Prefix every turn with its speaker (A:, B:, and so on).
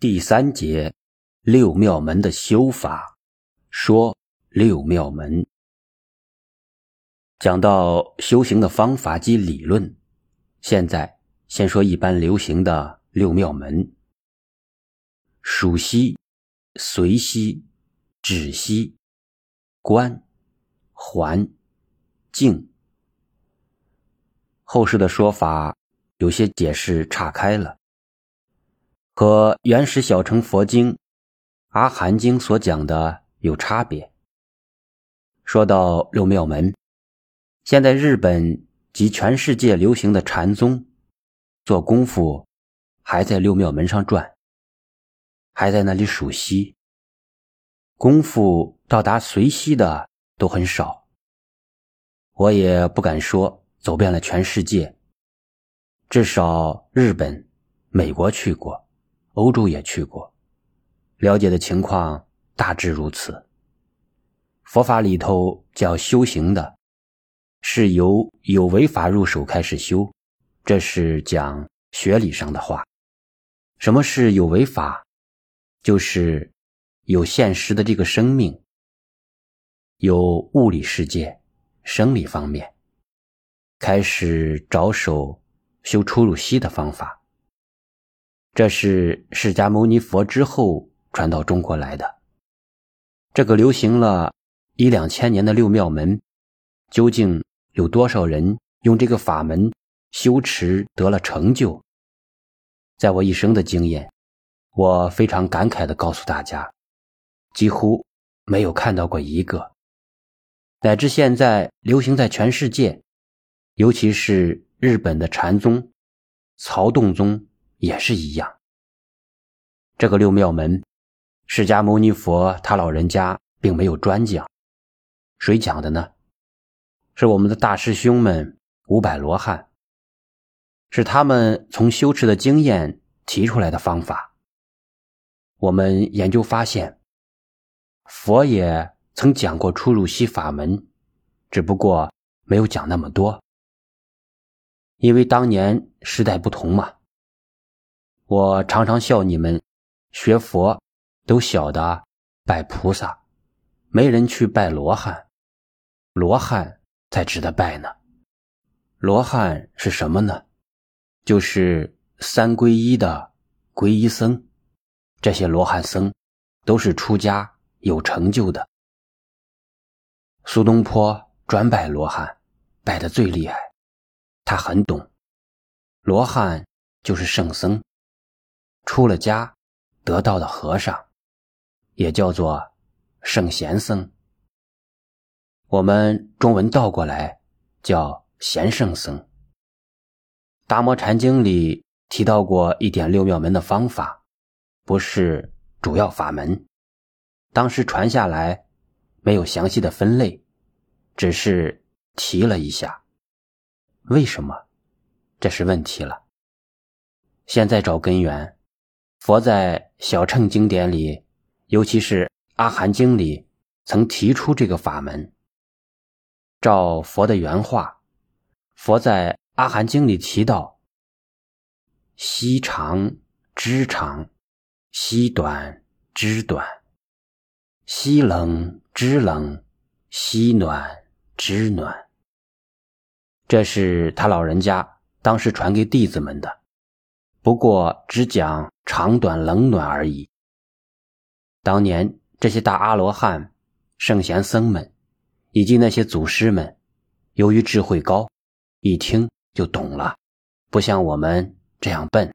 A: 第三节，六妙门的修法，说六妙门。讲到修行的方法及理论，现在先说一般流行的六妙门：数息、随息、止息、观、还、静。后世的说法有些解释岔开了。和原始小乘佛经《阿含经》所讲的有差别。说到六妙门，现在日本及全世界流行的禅宗，做功夫还在六妙门上转，还在那里数息。功夫到达随息的都很少。我也不敢说走遍了全世界，至少日本、美国去过。欧洲也去过，了解的情况大致如此。佛法里头叫修行的，是由有为法入手开始修，这是讲学理上的话。什么是有为法？就是有现实的这个生命，有物理世界、生理方面，开始着手修出入息的方法。这是释迦牟尼佛之后传到中国来的。这个流行了一两千年的六妙门，究竟有多少人用这个法门修持得了成就？在我一生的经验，我非常感慨地告诉大家，几乎没有看到过一个。乃至现在流行在全世界，尤其是日本的禅宗、曹洞宗。也是一样。这个六妙门，释迦牟尼佛他老人家并没有专讲，谁讲的呢？是我们的大师兄们五百罗汉，是他们从修持的经验提出来的方法。我们研究发现，佛也曾讲过出入息法门，只不过没有讲那么多，因为当年时代不同嘛。我常常笑你们，学佛都晓得拜菩萨，没人去拜罗汉，罗汉才值得拜呢。罗汉是什么呢？就是三皈依的皈依僧，这些罗汉僧都是出家有成就的。苏东坡专拜罗汉，拜的最厉害，他很懂，罗汉就是圣僧。出了家，得道的和尚，也叫做圣贤僧。我们中文倒过来叫贤圣僧。《达摩禅经》里提到过一点六妙门的方法，不是主要法门。当时传下来没有详细的分类，只是提了一下。为什么？这是问题了。现在找根源。佛在小乘经典里，尤其是《阿含经》里，曾提出这个法门。照佛的原话，佛在《阿含经》里提到：息长知长，息短知短，息冷知冷，息暖知暖。这是他老人家当时传给弟子们的。不过只讲长短冷暖而已。当年这些大阿罗汉、圣贤僧们，以及那些祖师们，由于智慧高，一听就懂了，不像我们这样笨。